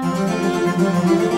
Música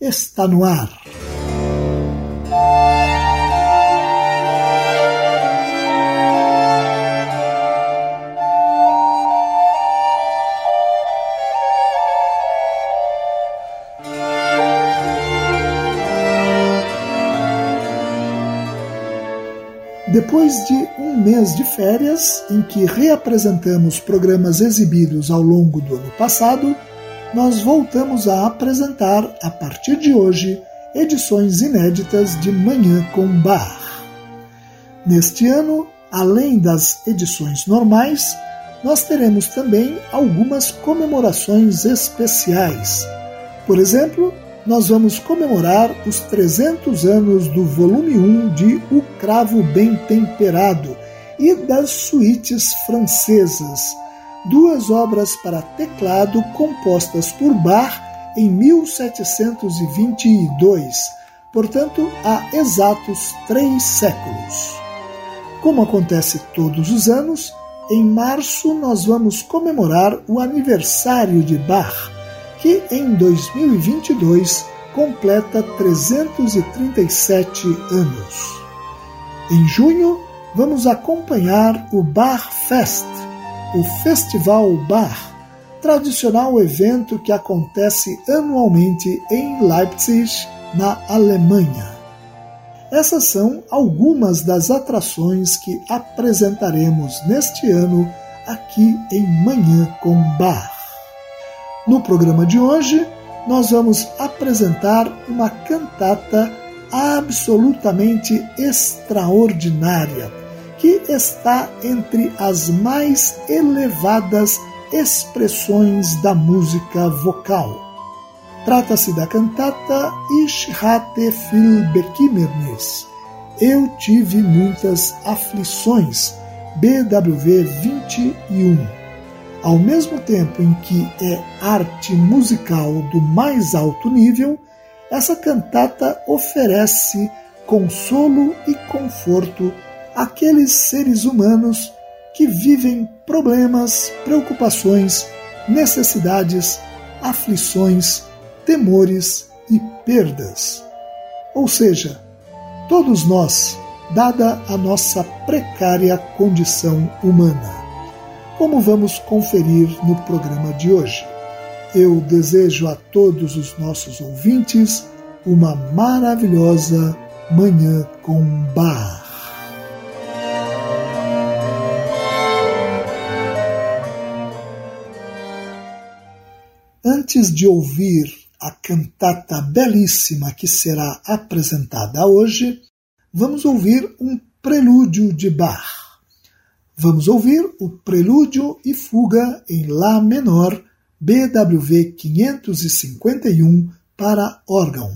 está no ar. Depois de um mês de férias, em que reapresentamos programas exibidos ao longo do ano passado, nós voltamos a apresentar, a partir de hoje, edições inéditas de Manhã com Bar. Neste ano, além das edições normais, nós teremos também algumas comemorações especiais. Por exemplo, nós vamos comemorar os 300 anos do volume 1 de O Cravo Bem Temperado e das suítes francesas duas obras para teclado compostas por Bach em 1722, portanto há exatos três séculos. Como acontece todos os anos, em março nós vamos comemorar o aniversário de Bach, que em 2022 completa 337 anos. Em junho, vamos acompanhar o Bach Fest, o Festival Bar, tradicional evento que acontece anualmente em Leipzig, na Alemanha. Essas são algumas das atrações que apresentaremos neste ano aqui em Manhã com Bar. No programa de hoje, nós vamos apresentar uma cantata absolutamente extraordinária que está entre as mais elevadas expressões da música vocal. Trata-se da cantata Ich hatte viel. Eu tive muitas aflições, BWV 21. Ao mesmo tempo em que é arte musical do mais alto nível, essa cantata oferece consolo e conforto aqueles seres humanos que vivem problemas, preocupações, necessidades, aflições, temores e perdas. Ou seja, todos nós, dada a nossa precária condição humana. Como vamos conferir no programa de hoje. Eu desejo a todos os nossos ouvintes uma maravilhosa Manhã com Bar. Antes de ouvir a cantata belíssima que será apresentada hoje, vamos ouvir um prelúdio de Bach. Vamos ouvir o Prelúdio e Fuga em Lá menor, BWV 551 para órgão,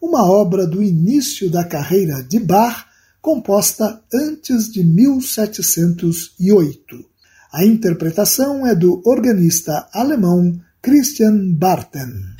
uma obra do início da carreira de Bach, composta antes de 1708. A interpretação é do organista alemão Christian Barton.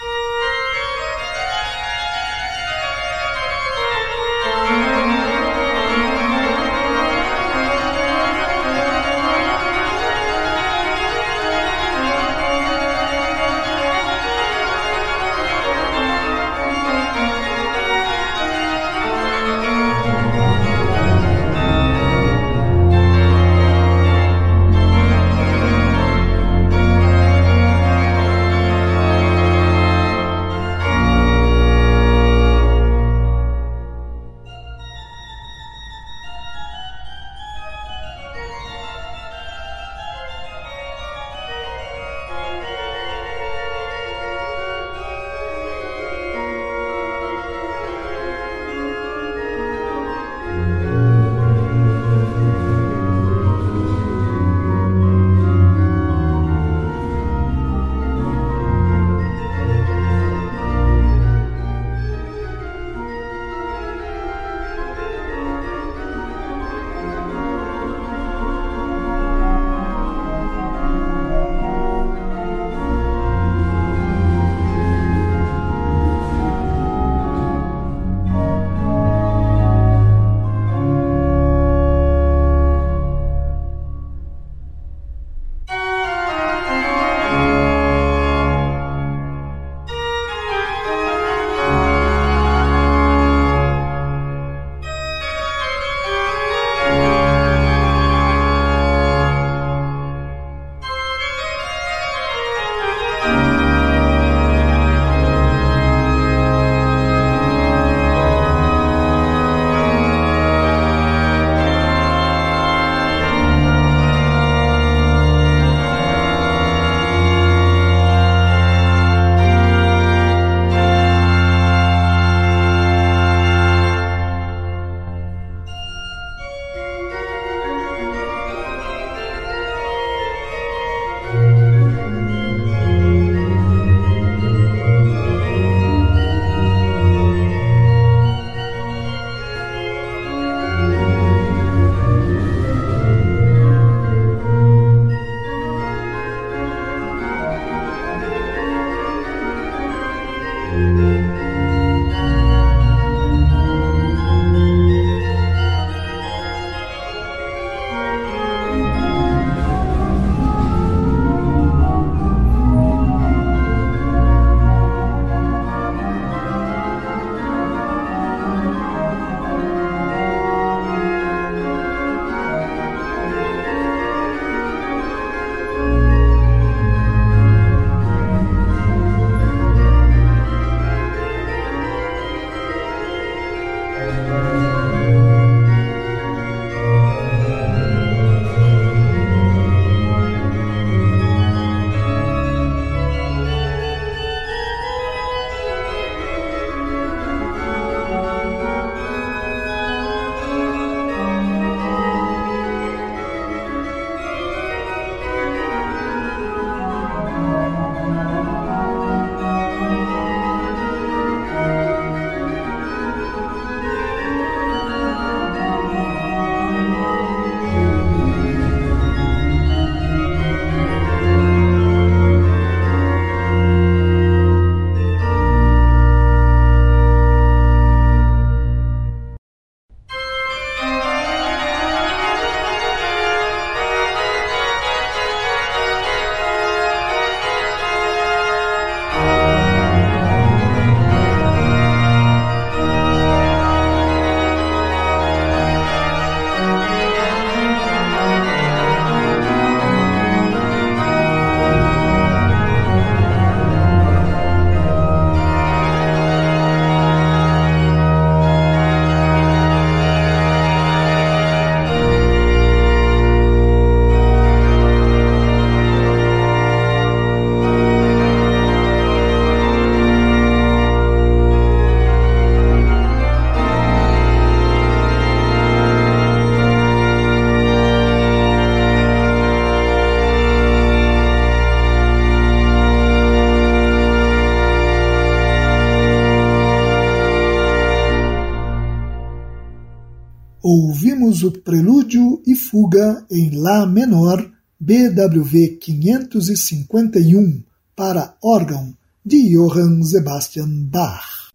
Prelúdio e fuga em Lá menor, BWV 551, para órgão, de Johann Sebastian Bach.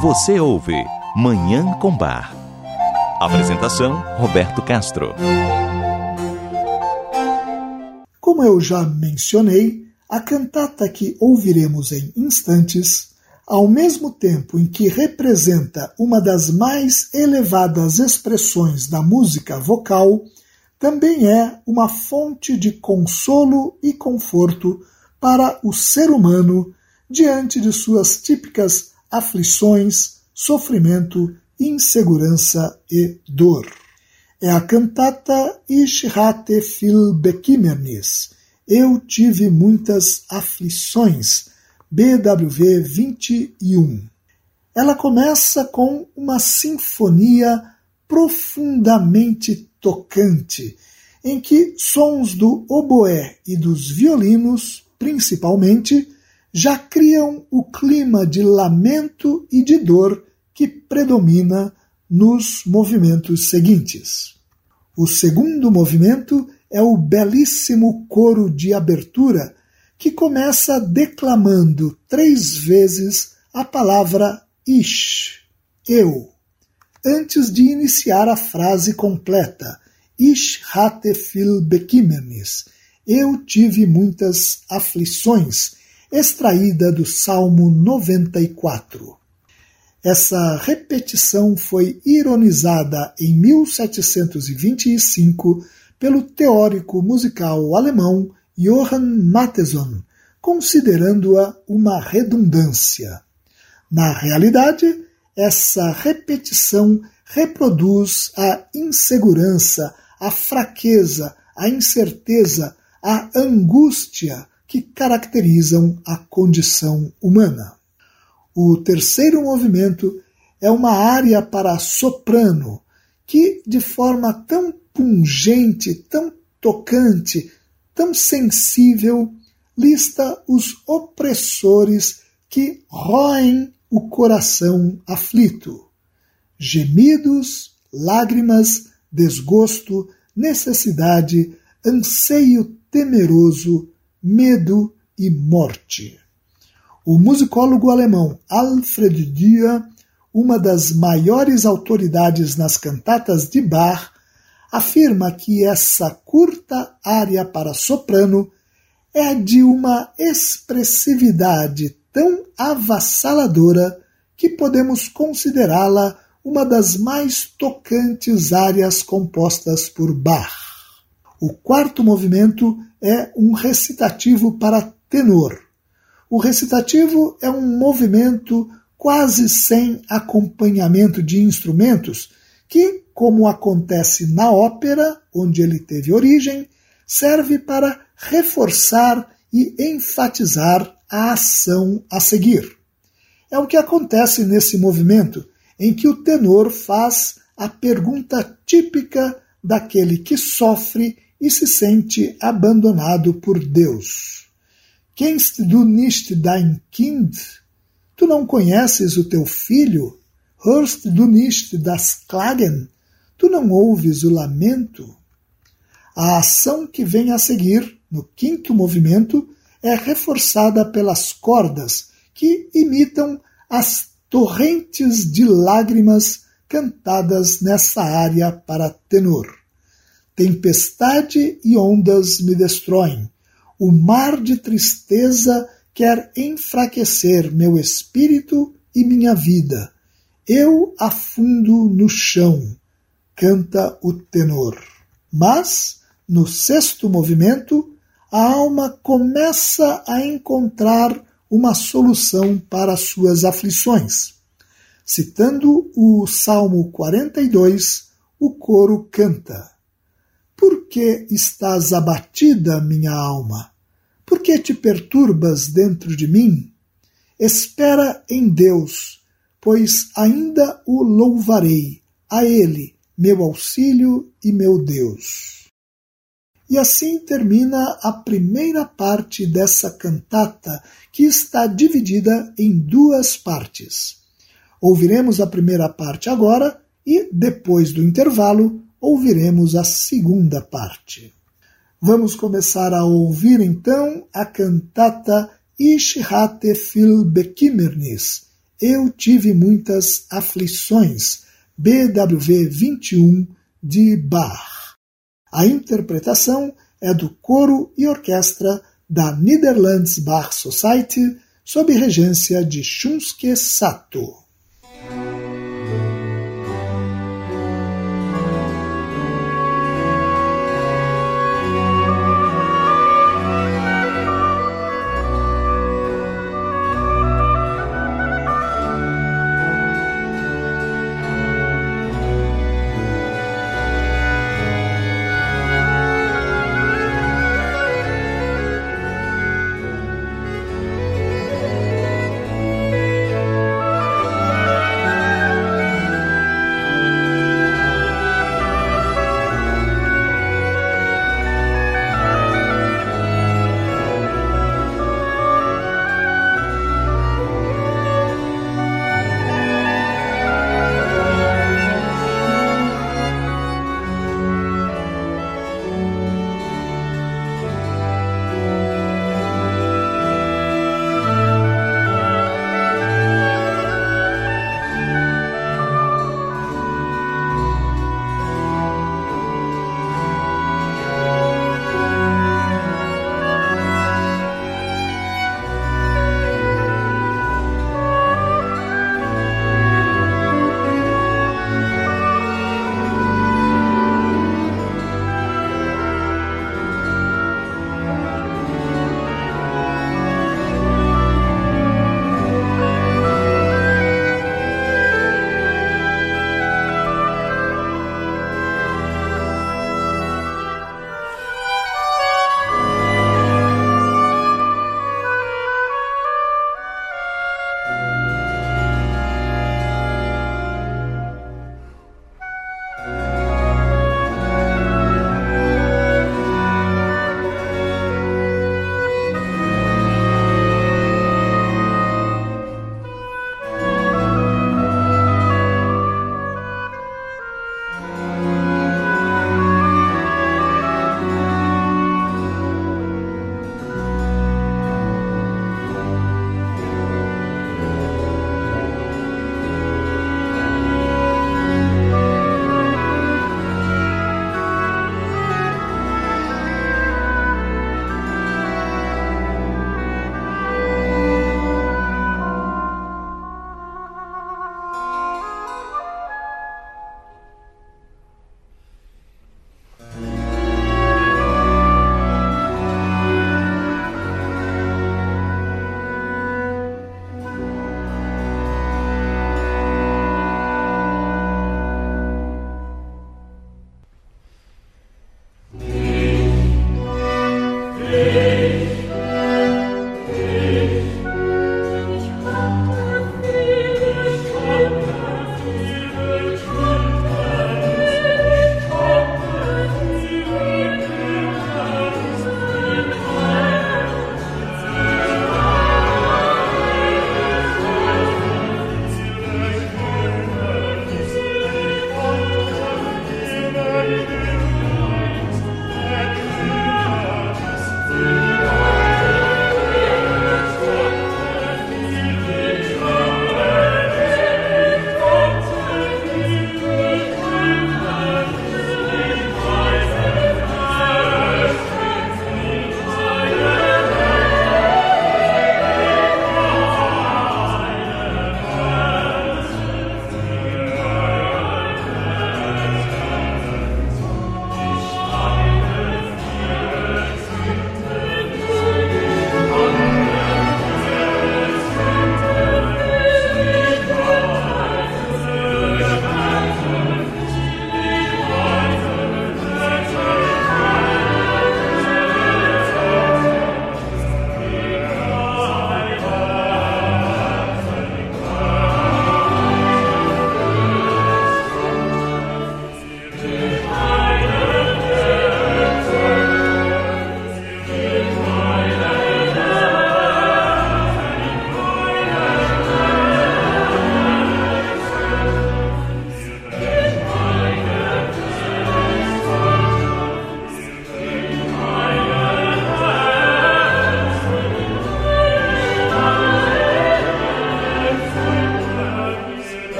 Você ouve Manhã com Bar. Apresentação: Roberto Castro. Como eu já mencionei, a cantata que ouviremos em instantes ao mesmo tempo em que representa uma das mais elevadas expressões da música vocal, também é uma fonte de consolo e conforto para o ser humano diante de suas típicas aflições, sofrimento, insegurança e dor. É a cantata Ich hatte viel Bekümmernis. Eu tive muitas aflições BWV 21. Ela começa com uma sinfonia profundamente tocante, em que sons do oboé e dos violinos, principalmente, já criam o clima de lamento e de dor que predomina nos movimentos seguintes. O segundo movimento é o belíssimo coro de abertura que começa declamando três vezes a palavra ish, eu, antes de iniciar a frase completa, ish hatte viel bekimmernis, eu tive muitas aflições, extraída do Salmo 94. Essa repetição foi ironizada em 1725 pelo teórico musical alemão Johann Mattheson, considerando-a uma redundância. Na realidade, essa repetição reproduz a insegurança, a fraqueza, a incerteza, a angústia que caracterizam a condição humana. O terceiro movimento é uma área para soprano que, de forma tão pungente, tão tocante, tão sensível, lista os opressores que roem o coração aflito. Gemidos, lágrimas, desgosto, necessidade, anseio temeroso, medo e morte. O musicólogo alemão Alfred Dia, uma das maiores autoridades nas cantatas de Bach, afirma que essa curta área para soprano é de uma expressividade tão avassaladora que podemos considerá-la uma das mais tocantes áreas compostas por Bach. O quarto movimento é um recitativo para tenor. O recitativo é um movimento quase sem acompanhamento de instrumentos que como acontece na ópera, onde ele teve origem, serve para reforçar e enfatizar a ação a seguir. É o que acontece nesse movimento, em que o tenor faz a pergunta típica daquele que sofre e se sente abandonado por Deus. Kennst du nicht dein Kind? Tu não conheces o teu filho? Hörst du nicht das Klagen? Tu não ouves o lamento? A ação que vem a seguir, no quinto movimento, é reforçada pelas cordas que imitam as torrentes de lágrimas cantadas nessa área para tenor. Tempestade e ondas me destroem. O mar de tristeza quer enfraquecer meu espírito e minha vida. Eu afundo no chão canta o tenor. Mas, no sexto movimento, a alma começa a encontrar uma solução para suas aflições. Citando o Salmo 42, o coro canta: Por que estás abatida, minha alma? Por que te perturbas dentro de mim? Espera em Deus, pois ainda o louvarei, a Ele meu auxílio e meu Deus. E assim termina a primeira parte dessa cantata, que está dividida em duas partes. Ouviremos a primeira parte agora e, depois do intervalo, ouviremos a segunda parte. Vamos começar a ouvir então a cantata Ich hatte viel Bekimmernis. Eu tive muitas aflições. BWV 21 de Bach. A interpretação é do coro e orquestra da Netherlands Bach Society sob regência de Shunsuke Sato.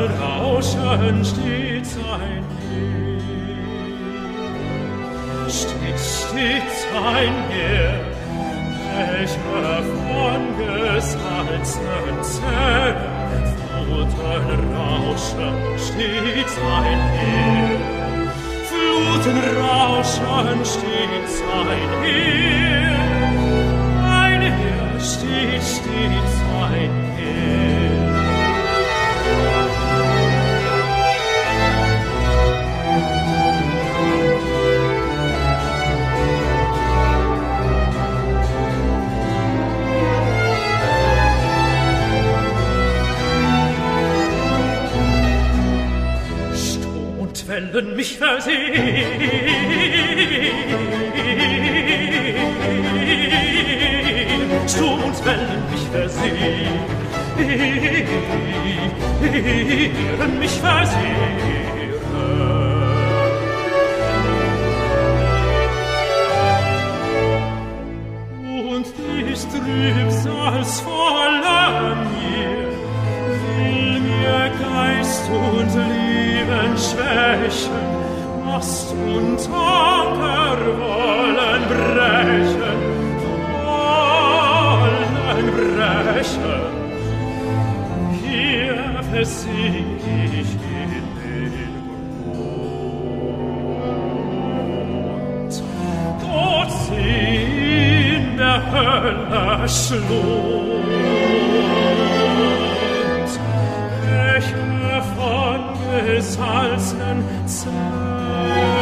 Rauschen stets ein Meer. Stets, stets ein Meer, welcher von gesalzenen Zellen Fluten rauschen stets ein Fluten rauschen stets ein Meer. Stets, stets ein werden mich versehen. Sturm und Wellen mich versehen. Werden mich versehren. des Trübsals voller mir, will mir Geist und Liebe allen Schwächen machst wollen brechen, wollen brechen. Hier versing ich in den Mond. Dort in der Hölle schlug, des in Zeit.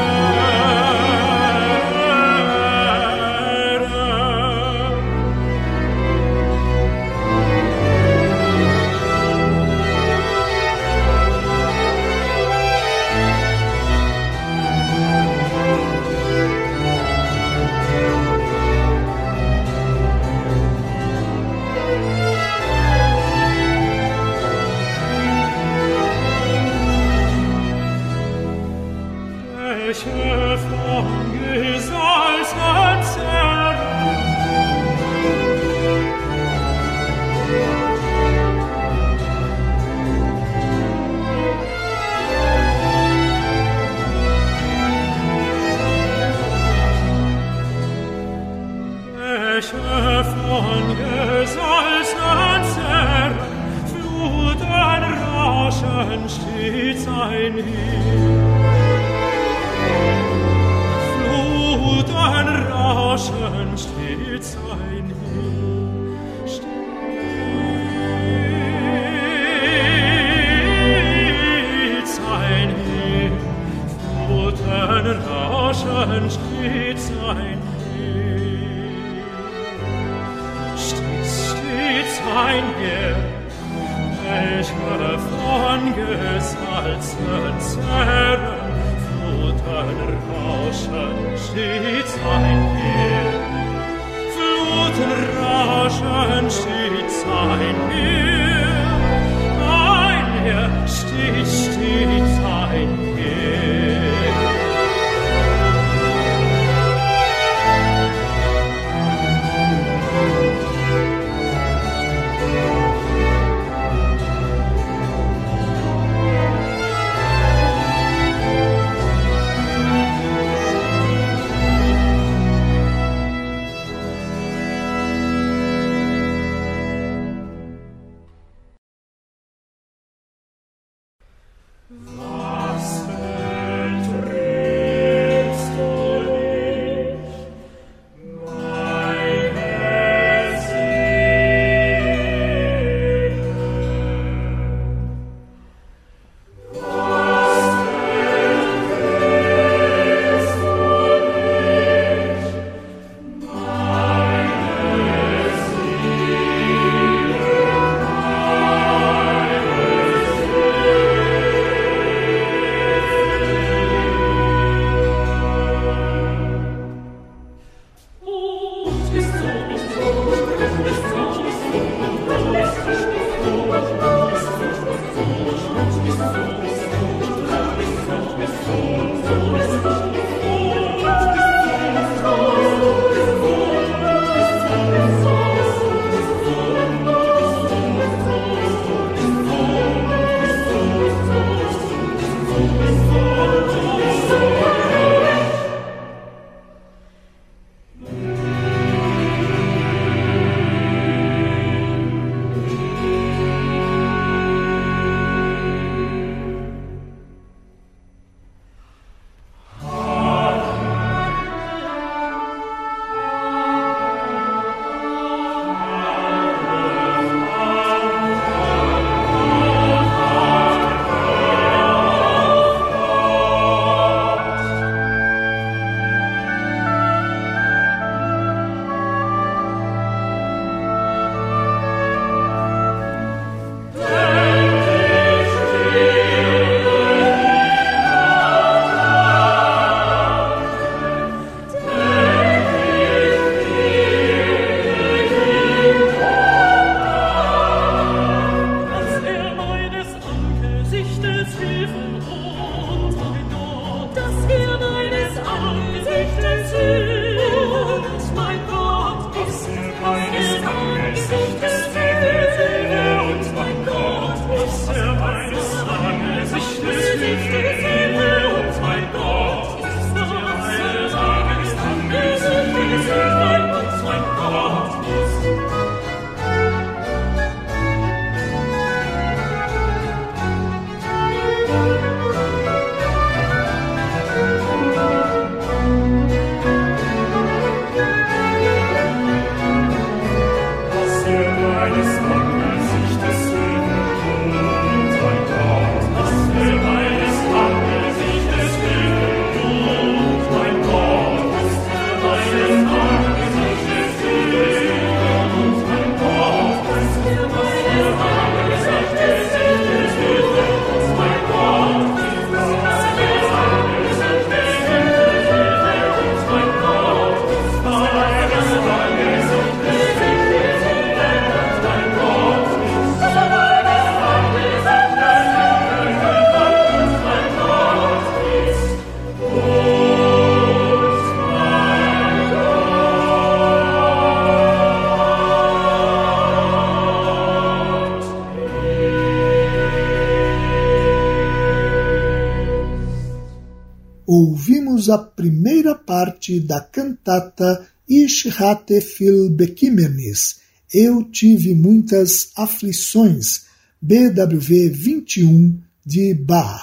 A primeira parte da cantata Ich hatte viel Bekimmernis, Eu tive muitas aflições, BWV 21 de Bach.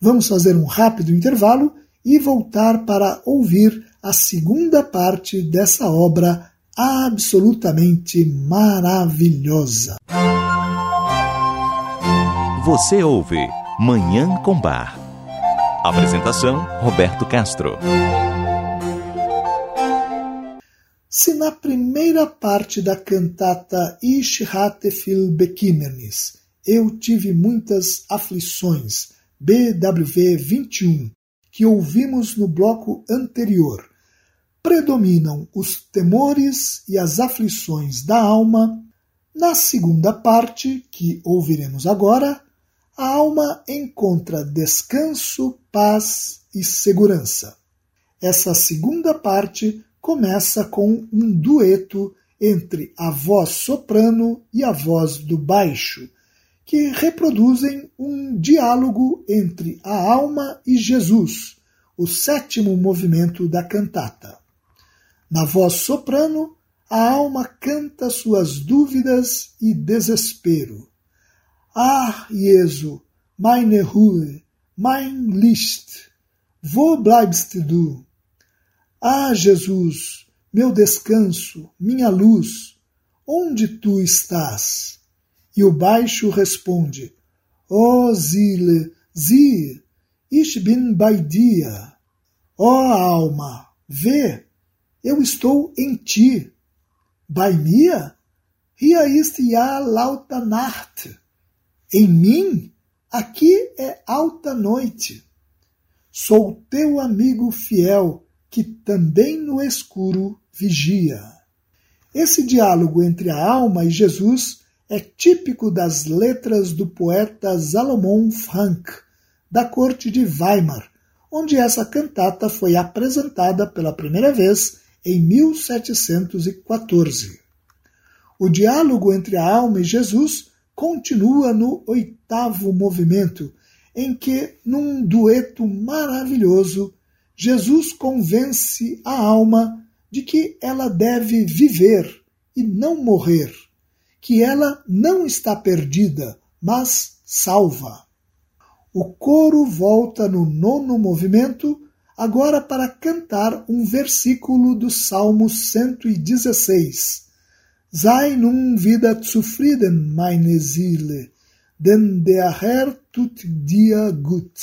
Vamos fazer um rápido intervalo e voltar para ouvir a segunda parte dessa obra absolutamente maravilhosa. Você ouve Manhã com Bar Apresentação: Roberto Castro. Se na primeira parte da cantata Ich hatte viel Bekümmernis, Eu tive muitas aflições, BWV 21, que ouvimos no bloco anterior, predominam os temores e as aflições da alma, na segunda parte, que ouviremos agora, a alma encontra descanso, paz e segurança. Essa segunda parte começa com um dueto entre a voz soprano e a voz do baixo, que reproduzem um diálogo entre a alma e Jesus, o sétimo movimento da cantata. Na voz soprano, a alma canta suas dúvidas e desespero. Ah, Jesu, meine Ruhe, mein Licht, wo bleibst du? Ah, Jesus, meu descanso, minha luz, onde tu estás? E o baixo responde: Oh, Zile, zie, ich bin bei dir. Ó oh, alma, vê, eu estou em ti. Bei mir? Hier ist ja lauta Nacht. Em mim, aqui é alta noite. Sou teu amigo fiel, que também no escuro vigia. Esse diálogo entre a alma e Jesus é típico das letras do poeta Salomon Frank, da corte de Weimar, onde essa cantata foi apresentada pela primeira vez em 1714. O diálogo entre a alma e Jesus continua no oitavo movimento, em que, num dueto maravilhoso, Jesus convence a alma de que ela deve viver e não morrer, que ela não está perdida, mas salva. O coro volta no nono movimento, agora para cantar um versículo do Salmo 116 Sei nun wieder zufrieden, meine Seele, denn der Herr tut dir gut.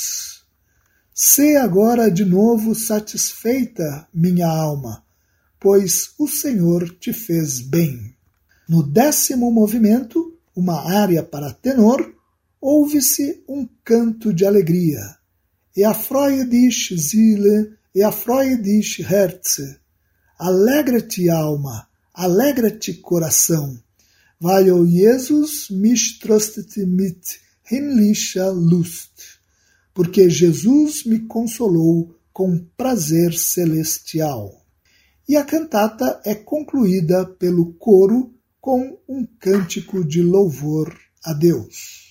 Sê agora de novo satisfeita, minha alma, pois o Senhor te fez bem. No décimo movimento, uma área para tenor, ouve-se um canto de alegria. E a dich, Seele, e a dich, Herze. Alegra-te, alma, Alegra-te, coração, weil Jesus mich tröstete mit himmlischer Lust, porque Jesus me consolou com prazer celestial. E a cantata é concluída pelo coro com um cântico de louvor a Deus.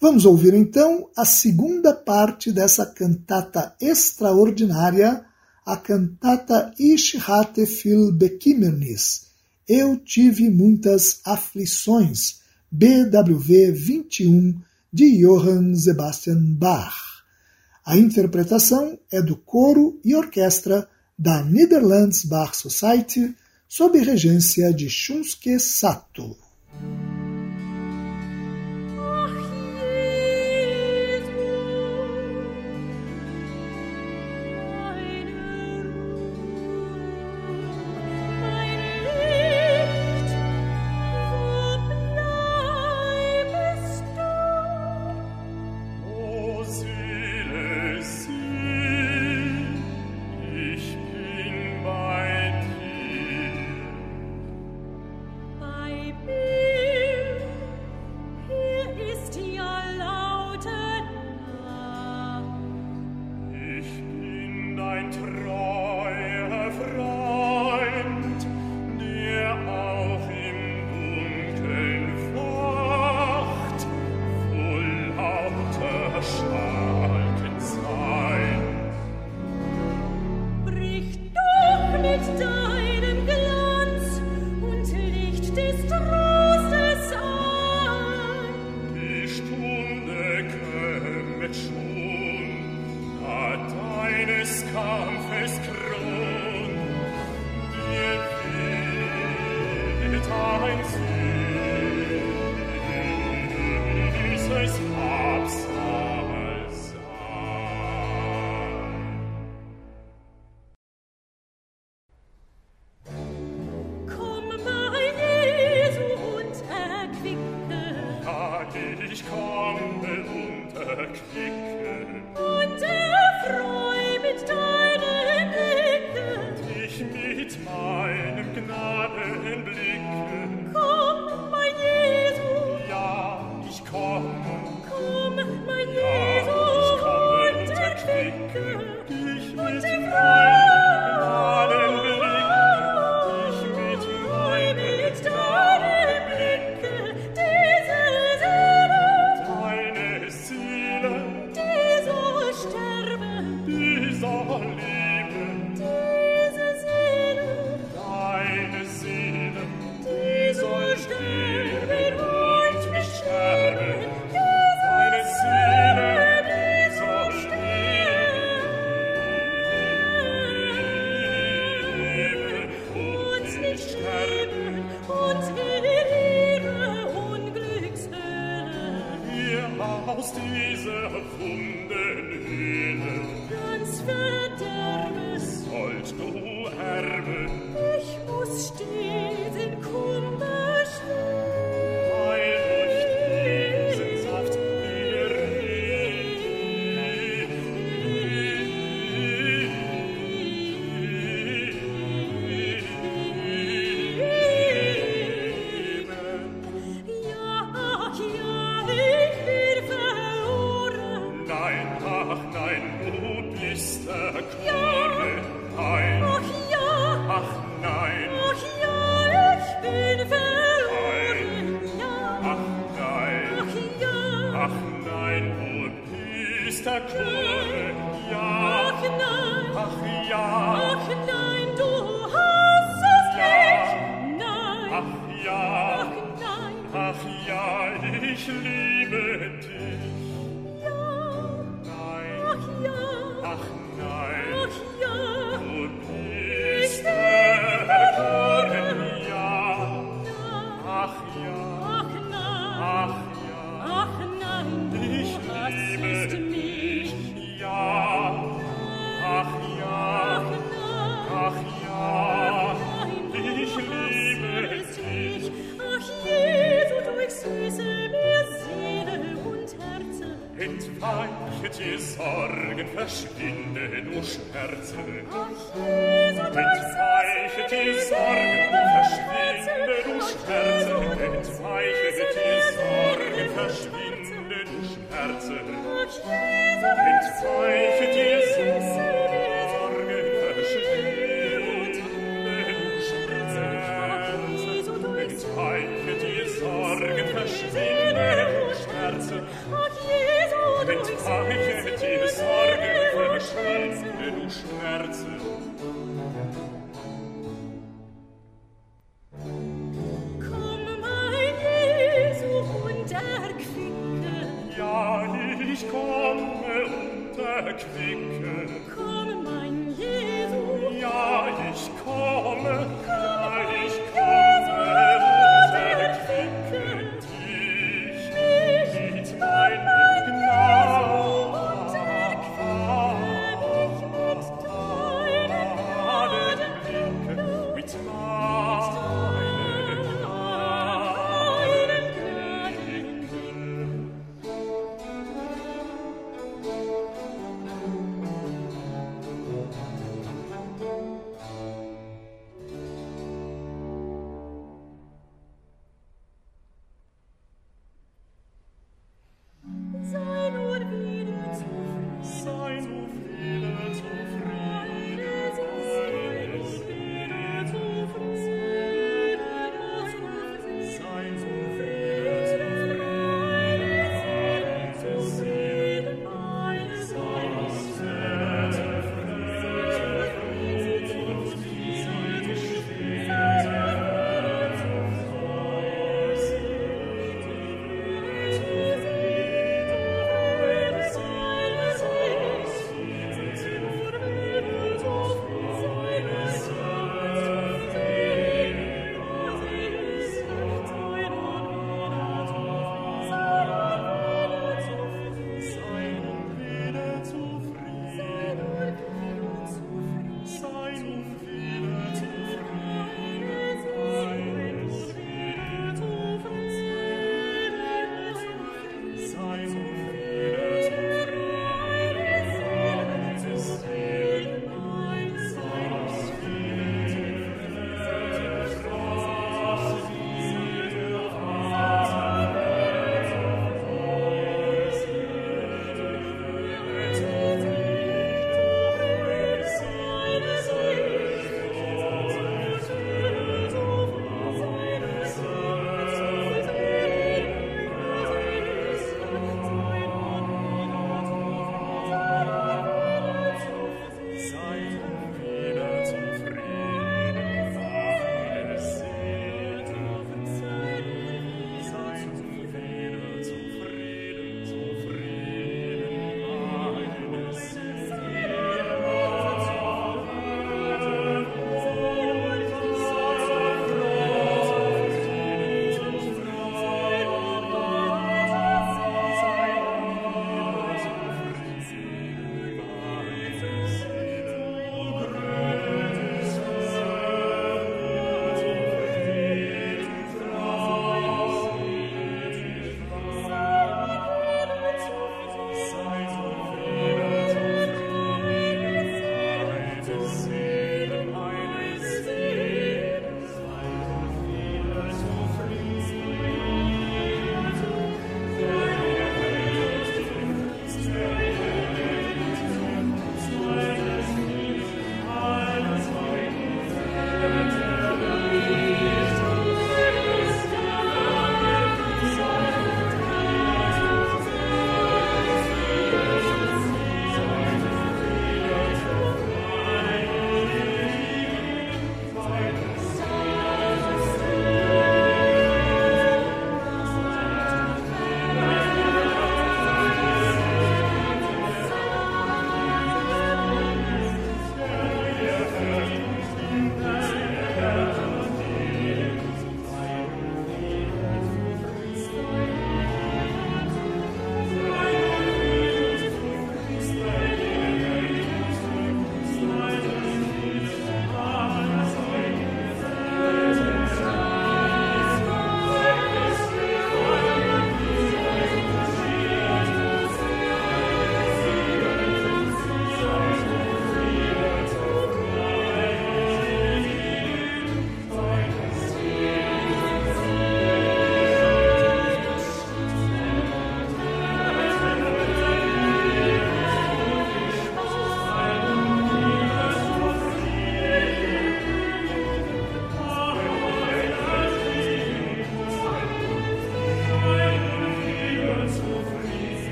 Vamos ouvir então a segunda parte dessa cantata extraordinária, a cantata Ich hatte viel Bekümmernis, eu tive muitas aflições. BWV 21 de Johann Sebastian Bach. A interpretação é do coro e orquestra da Netherlands Bach Society sob regência de Shunsuke Sato.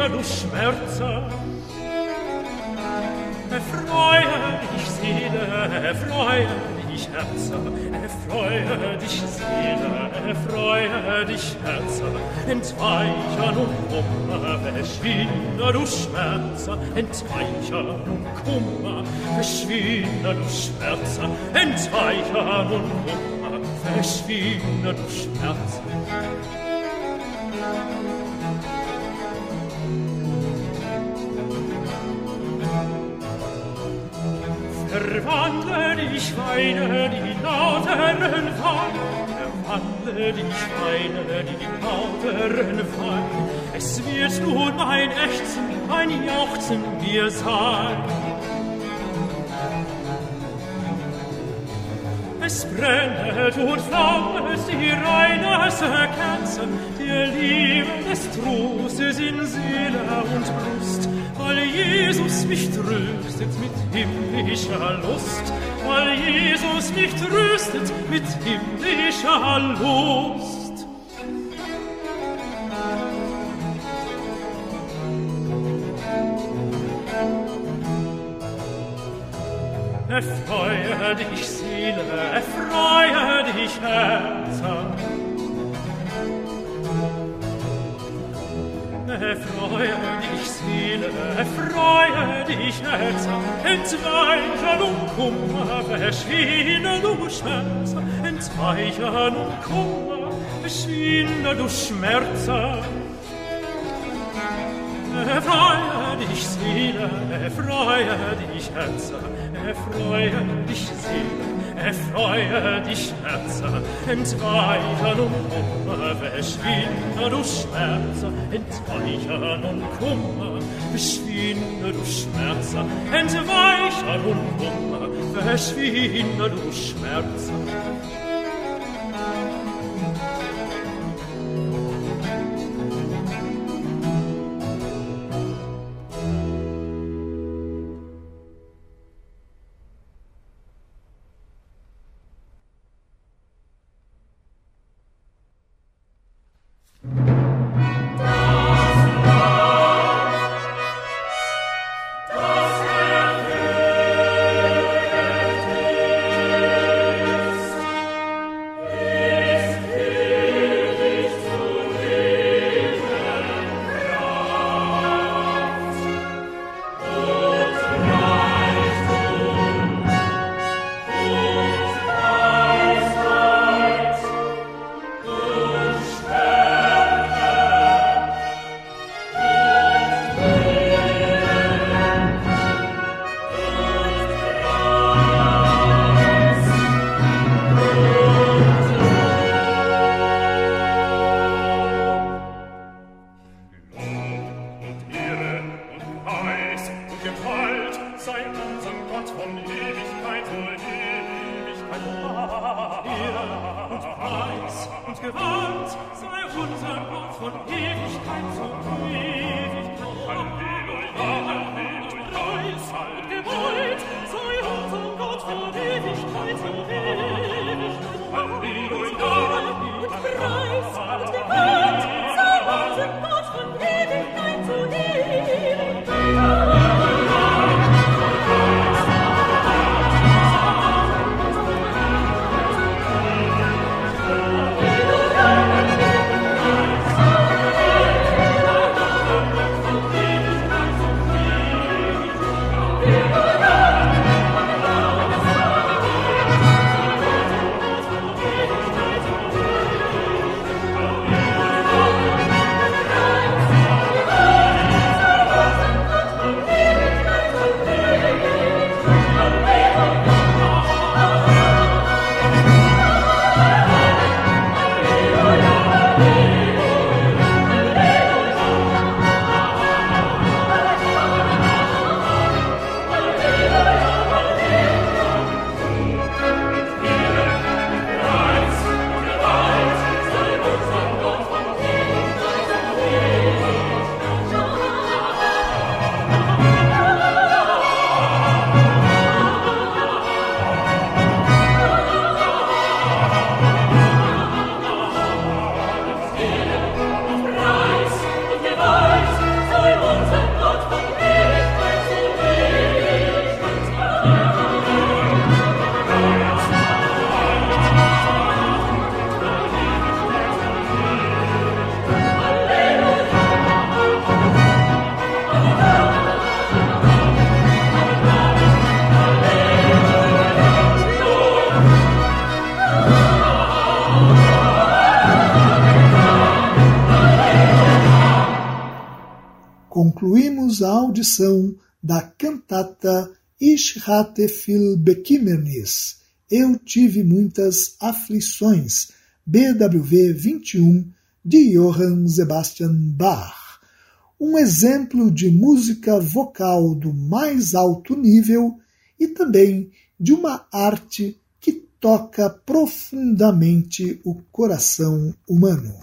Verschwinde du Schmerz. Erfreue dich, Seele, erfreue dich, dich, Herz, erfreue dich, Seele, erfreue dich, Herz, entweiche nun Kummer, verschwinde du Schmerz, entweiche nun Kummer, verschwinde du Schmerz, entweiche nun Kummer, verschwinde du Schmerz. Verwandle dich, weine die lauteren Wein, Verwandle dich, weine die lauteren Wein. Es wird nun ein Ächzen, ein Jauchzen mir sein. Es brennet und flammet die reinste Kerze der Liebe des Trostes in Seele und Brust, weil Jesus mich tröstet mit himmlischer Lust, weil Jesus mich tröstet mit himmlischer Lust. Erfreue dich, Seele, erfreue dich, Herz, Erfreue dich, Seele, erfreue dich, Herz, entweiche nun Kummer, verschwinde du Schmerz, entweiche nun Kummer, verschwinde du Schmerz. Erfreue dich, Seele, erfreue dich, Herz, erfreue dich, Seele, erfreue dich, Herz, entweiche nun Kummer, verschwinde du Schmerz, entweiche nun Kummer, verschwinde du Schmerzer, entweiche und Wunder, verschwinde du Schmerzer. Audição da cantata Ich hatte viel Bekimmernis, Eu tive muitas aflições, BWV 21, de Johann Sebastian Bach. Um exemplo de música vocal do mais alto nível e também de uma arte que toca profundamente o coração humano.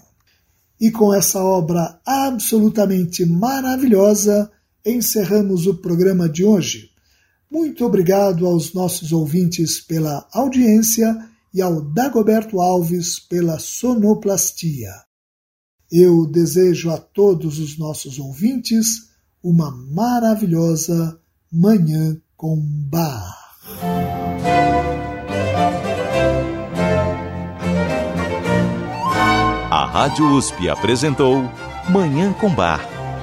E com essa obra absolutamente maravilhosa, encerramos o programa de hoje. Muito obrigado aos nossos ouvintes pela audiência e ao Dagoberto Alves pela sonoplastia. Eu desejo a todos os nossos ouvintes uma maravilhosa Manhã com Bar. A Rádio USP apresentou Manhã com Bar.